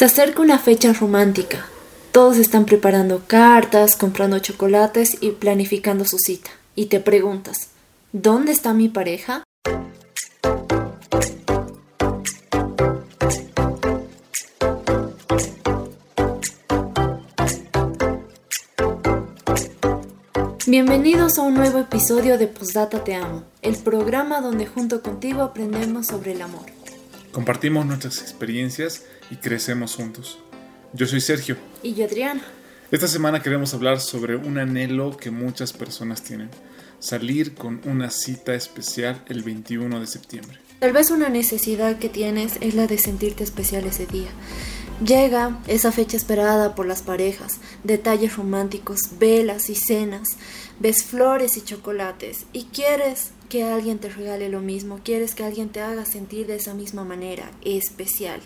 Se acerca una fecha romántica. Todos están preparando cartas, comprando chocolates y planificando su cita. Y te preguntas, ¿dónde está mi pareja? Bienvenidos a un nuevo episodio de Postdata Te Amo, el programa donde junto contigo aprendemos sobre el amor. Compartimos nuestras experiencias y crecemos juntos. Yo soy Sergio. Y yo Adriana. Esta semana queremos hablar sobre un anhelo que muchas personas tienen, salir con una cita especial el 21 de septiembre. Tal vez una necesidad que tienes es la de sentirte especial ese día. Llega esa fecha esperada por las parejas, detalles románticos, velas y cenas, ves flores y chocolates y quieres que alguien te regale lo mismo, quieres que alguien te haga sentir de esa misma manera, especial.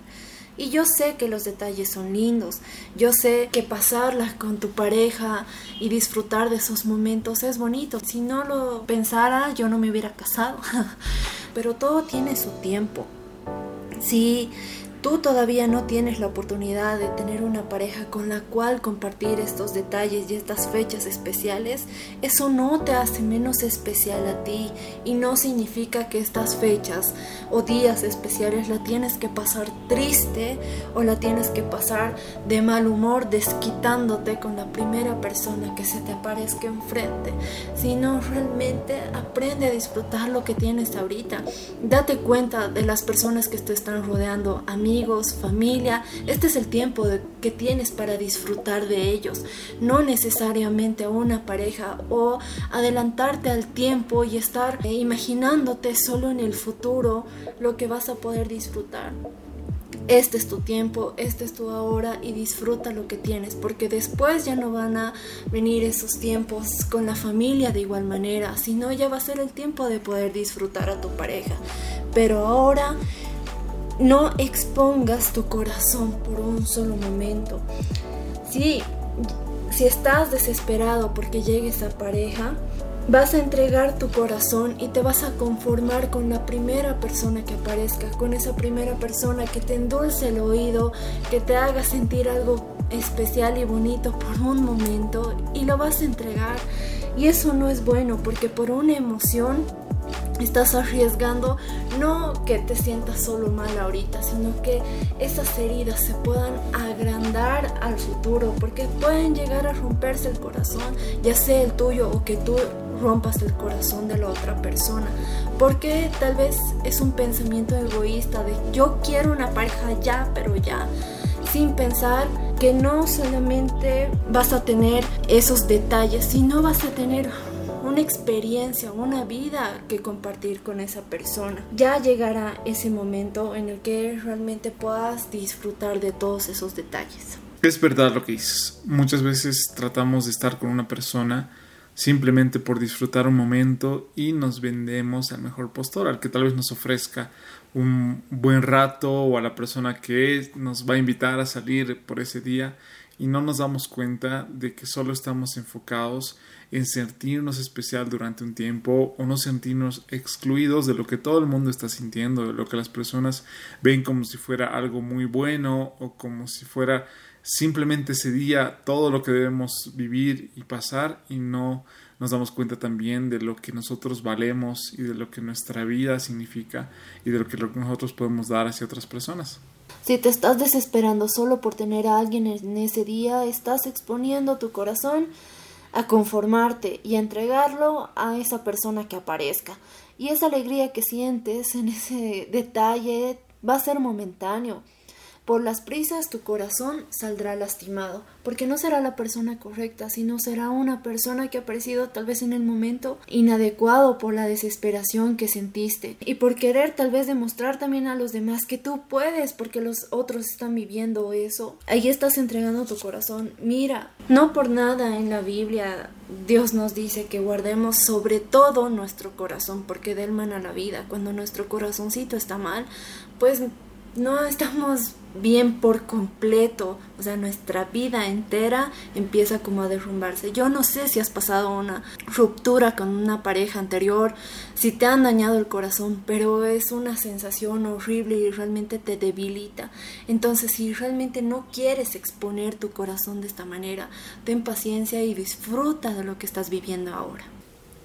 Y yo sé que los detalles son lindos, yo sé que pasarlas con tu pareja y disfrutar de esos momentos es bonito. Si no lo pensara, yo no me hubiera casado. Pero todo tiene su tiempo. Si tú todavía no tienes la oportunidad de tener una pareja con la cual compartir estos detalles y estas fechas especiales, eso no te hace menos especial a ti y no significa que estas fechas o días especiales la tienes que pasar triste o la tienes que pasar de mal humor desquitándote con la primera persona que se te aparezca enfrente, sino realmente aprende a disfrutar lo que tienes ahorita. Date cuenta de las personas que te están rodeando, mí amigos, familia. Este es el tiempo que tienes para disfrutar de ellos, no necesariamente a una pareja o adelantarte al tiempo y estar eh, imaginándote solo en el futuro lo que vas a poder disfrutar. Este es tu tiempo, este es tu ahora y disfruta lo que tienes, porque después ya no van a venir esos tiempos con la familia de igual manera, sino ya va a ser el tiempo de poder disfrutar a tu pareja. Pero ahora no expongas tu corazón por un solo momento. Si, si estás desesperado porque llegue esa pareja, vas a entregar tu corazón y te vas a conformar con la primera persona que aparezca, con esa primera persona que te endulce el oído, que te haga sentir algo especial y bonito por un momento y lo vas a entregar. Y eso no es bueno porque por una emoción estás arriesgando no que te sientas solo mal ahorita, sino que esas heridas se puedan agrandar al futuro, porque pueden llegar a romperse el corazón, ya sea el tuyo o que tú rompas el corazón de la otra persona, porque tal vez es un pensamiento egoísta de yo quiero una pareja ya, pero ya, sin pensar que no solamente vas a tener esos detalles, sino vas a tener una experiencia, una vida que compartir con esa persona. Ya llegará ese momento en el que realmente puedas disfrutar de todos esos detalles. Es verdad lo que dices. Muchas veces tratamos de estar con una persona simplemente por disfrutar un momento y nos vendemos al mejor postor, al que tal vez nos ofrezca un buen rato o a la persona que nos va a invitar a salir por ese día y no nos damos cuenta de que solo estamos enfocados en sentirnos especial durante un tiempo o no sentirnos excluidos de lo que todo el mundo está sintiendo, de lo que las personas ven como si fuera algo muy bueno o como si fuera simplemente ese día todo lo que debemos vivir y pasar y no nos damos cuenta también de lo que nosotros valemos y de lo que nuestra vida significa y de lo que nosotros podemos dar hacia otras personas. Si te estás desesperando solo por tener a alguien en ese día, estás exponiendo tu corazón a conformarte y a entregarlo a esa persona que aparezca. Y esa alegría que sientes en ese detalle va a ser momentáneo por las prisas tu corazón saldrá lastimado, porque no será la persona correcta, sino será una persona que ha aparecido tal vez en el momento inadecuado por la desesperación que sentiste y por querer tal vez demostrar también a los demás que tú puedes porque los otros están viviendo eso. Ahí estás entregando tu corazón. Mira, no por nada en la Biblia Dios nos dice que guardemos sobre todo nuestro corazón porque del man la vida. Cuando nuestro corazoncito está mal, pues no estamos bien por completo, o sea, nuestra vida entera empieza como a derrumbarse. Yo no sé si has pasado una ruptura con una pareja anterior, si te han dañado el corazón, pero es una sensación horrible y realmente te debilita. Entonces, si realmente no quieres exponer tu corazón de esta manera, ten paciencia y disfruta de lo que estás viviendo ahora.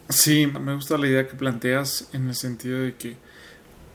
Sí, me gusta la idea que planteas en el sentido de que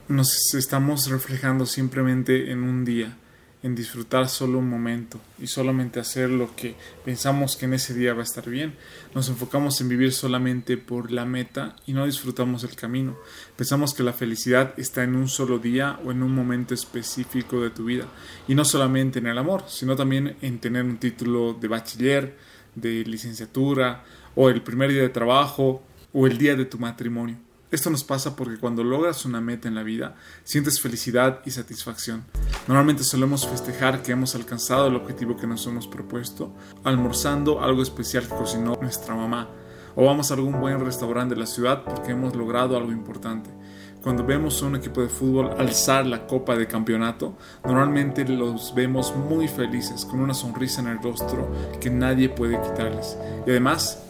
nos estamos reflejando simplemente en un día, en disfrutar solo un momento y solamente hacer lo que pensamos que en ese día va a estar bien. Nos enfocamos en vivir solamente por la meta y no disfrutamos el camino. Pensamos que la felicidad está en un solo día o en un momento específico de tu vida y no solamente en el amor, sino también en tener un título de bachiller, de licenciatura o el primer día de trabajo o el día de tu matrimonio. Esto nos pasa porque cuando logras una meta en la vida, sientes felicidad y satisfacción. Normalmente solemos festejar que hemos alcanzado el objetivo que nos hemos propuesto, almorzando algo especial que cocinó nuestra mamá, o vamos a algún buen restaurante de la ciudad porque hemos logrado algo importante. Cuando vemos a un equipo de fútbol alzar la copa de campeonato, normalmente los vemos muy felices, con una sonrisa en el rostro que nadie puede quitarles. Y además,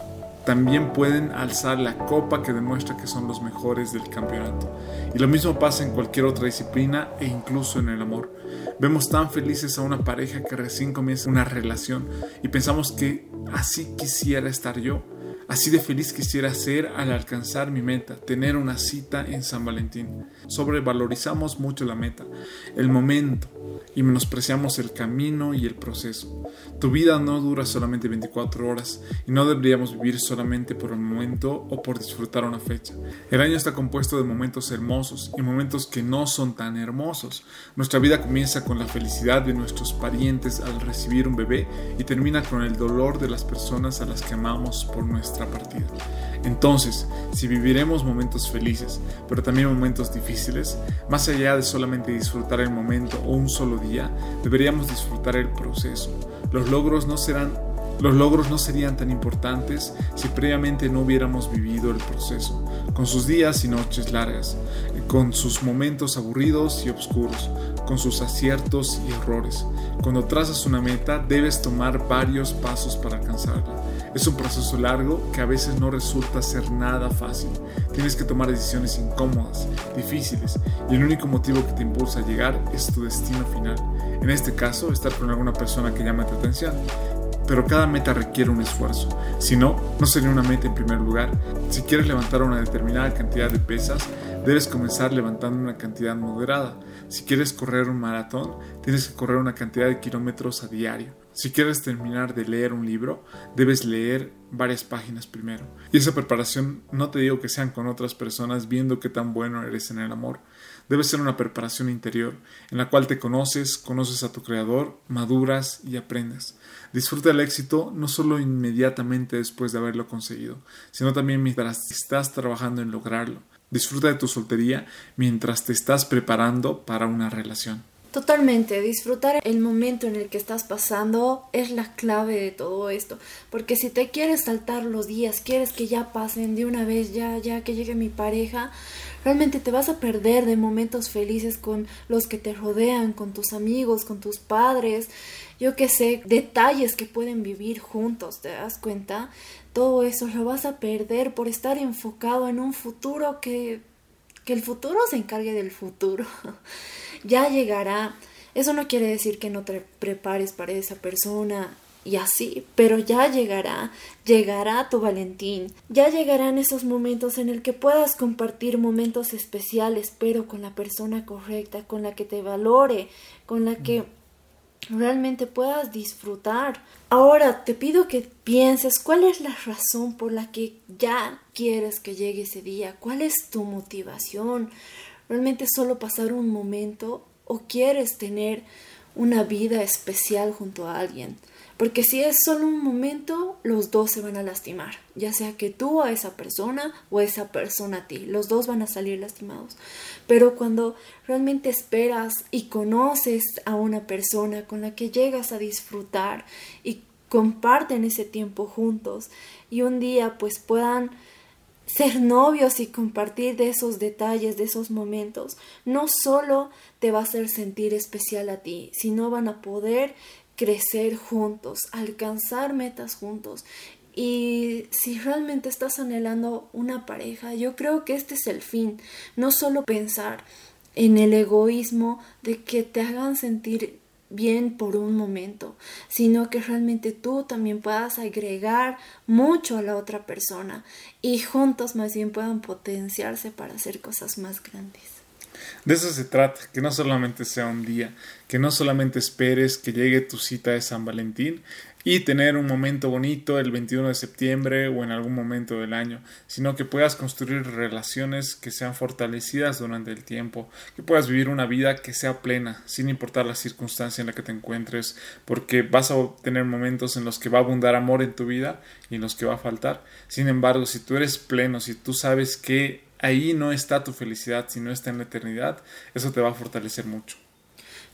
también pueden alzar la copa que demuestra que son los mejores del campeonato. Y lo mismo pasa en cualquier otra disciplina e incluso en el amor. Vemos tan felices a una pareja que recién comienza una relación y pensamos que así quisiera estar yo Así de feliz quisiera ser al alcanzar mi meta, tener una cita en San Valentín. Sobrevalorizamos mucho la meta, el momento, y menospreciamos el camino y el proceso. Tu vida no dura solamente 24 horas y no deberíamos vivir solamente por el momento o por disfrutar una fecha. El año está compuesto de momentos hermosos y momentos que no son tan hermosos. Nuestra vida comienza con la felicidad de nuestros parientes al recibir un bebé y termina con el dolor de las personas a las que amamos por nuestra partida. Entonces, si viviremos momentos felices, pero también momentos difíciles, más allá de solamente disfrutar el momento o un solo día, deberíamos disfrutar el proceso. Los logros no serán los logros no serían tan importantes si previamente no hubiéramos vivido el proceso, con sus días y noches largas, con sus momentos aburridos y oscuros, con sus aciertos y errores. Cuando trazas una meta, debes tomar varios pasos para alcanzarla. Es un proceso largo que a veces no resulta ser nada fácil. Tienes que tomar decisiones incómodas, difíciles, y el único motivo que te impulsa a llegar es tu destino final. En este caso, estar con alguna persona que llame tu atención pero cada meta requiere un esfuerzo. Si no, no sería una meta en primer lugar. Si quieres levantar una determinada cantidad de pesas, debes comenzar levantando una cantidad moderada. Si quieres correr un maratón, tienes que correr una cantidad de kilómetros a diario. Si quieres terminar de leer un libro, debes leer varias páginas primero. Y esa preparación no te digo que sean con otras personas viendo qué tan bueno eres en el amor. Debe ser una preparación interior, en la cual te conoces, conoces a tu creador, maduras y aprendes. Disfruta el éxito no solo inmediatamente después de haberlo conseguido, sino también mientras estás trabajando en lograrlo. Disfruta de tu soltería mientras te estás preparando para una relación. Totalmente, disfrutar el momento en el que estás pasando es la clave de todo esto, porque si te quieres saltar los días, quieres que ya pasen de una vez, ya, ya que llegue mi pareja, realmente te vas a perder de momentos felices con los que te rodean, con tus amigos, con tus padres, yo qué sé, detalles que pueden vivir juntos, ¿te das cuenta? Todo eso lo vas a perder por estar enfocado en un futuro que que el futuro se encargue del futuro. ya llegará. Eso no quiere decir que no te prepares para esa persona y así, pero ya llegará, llegará tu Valentín, ya llegarán esos momentos en el que puedas compartir momentos especiales, pero con la persona correcta, con la que te valore, con la que realmente puedas disfrutar. Ahora te pido que pienses cuál es la razón por la que ya quieres que llegue ese día, cuál es tu motivación. ¿Realmente solo pasar un momento o quieres tener una vida especial junto a alguien? Porque si es solo un momento, los dos se van a lastimar, ya sea que tú a esa persona o esa persona a ti, los dos van a salir lastimados. Pero cuando realmente esperas y conoces a una persona con la que llegas a disfrutar y comparten ese tiempo juntos y un día pues puedan ser novios y compartir de esos detalles, de esos momentos, no solo te va a hacer sentir especial a ti, sino van a poder crecer juntos, alcanzar metas juntos. Y si realmente estás anhelando una pareja, yo creo que este es el fin, no solo pensar en el egoísmo de que te hagan sentir bien por un momento, sino que realmente tú también puedas agregar mucho a la otra persona y juntos más bien puedan potenciarse para hacer cosas más grandes. De eso se trata, que no solamente sea un día, que no solamente esperes que llegue tu cita de San Valentín y tener un momento bonito el 21 de septiembre o en algún momento del año, sino que puedas construir relaciones que sean fortalecidas durante el tiempo, que puedas vivir una vida que sea plena, sin importar la circunstancia en la que te encuentres, porque vas a tener momentos en los que va a abundar amor en tu vida y en los que va a faltar. Sin embargo, si tú eres pleno, si tú sabes que ahí no está tu felicidad, sino está en la eternidad, eso te va a fortalecer mucho.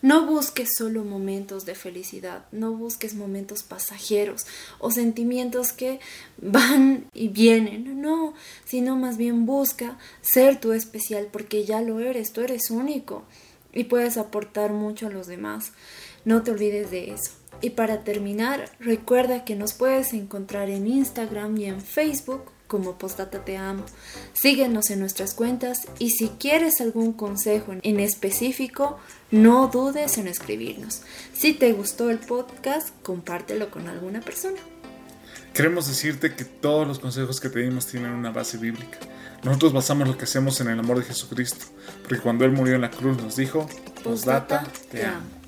No busques solo momentos de felicidad, no busques momentos pasajeros o sentimientos que van y vienen, no, sino más bien busca ser tú especial porque ya lo eres, tú eres único y puedes aportar mucho a los demás. No te olvides de eso. Y para terminar, recuerda que nos puedes encontrar en Instagram y en Facebook como Postdata Te Amo. Síguenos en nuestras cuentas y si quieres algún consejo en específico, no dudes en escribirnos. Si te gustó el podcast, compártelo con alguna persona. Queremos decirte que todos los consejos que te dimos tienen una base bíblica. Nosotros basamos lo que hacemos en el amor de Jesucristo, porque cuando Él murió en la cruz nos dijo, Postdata Te Amo.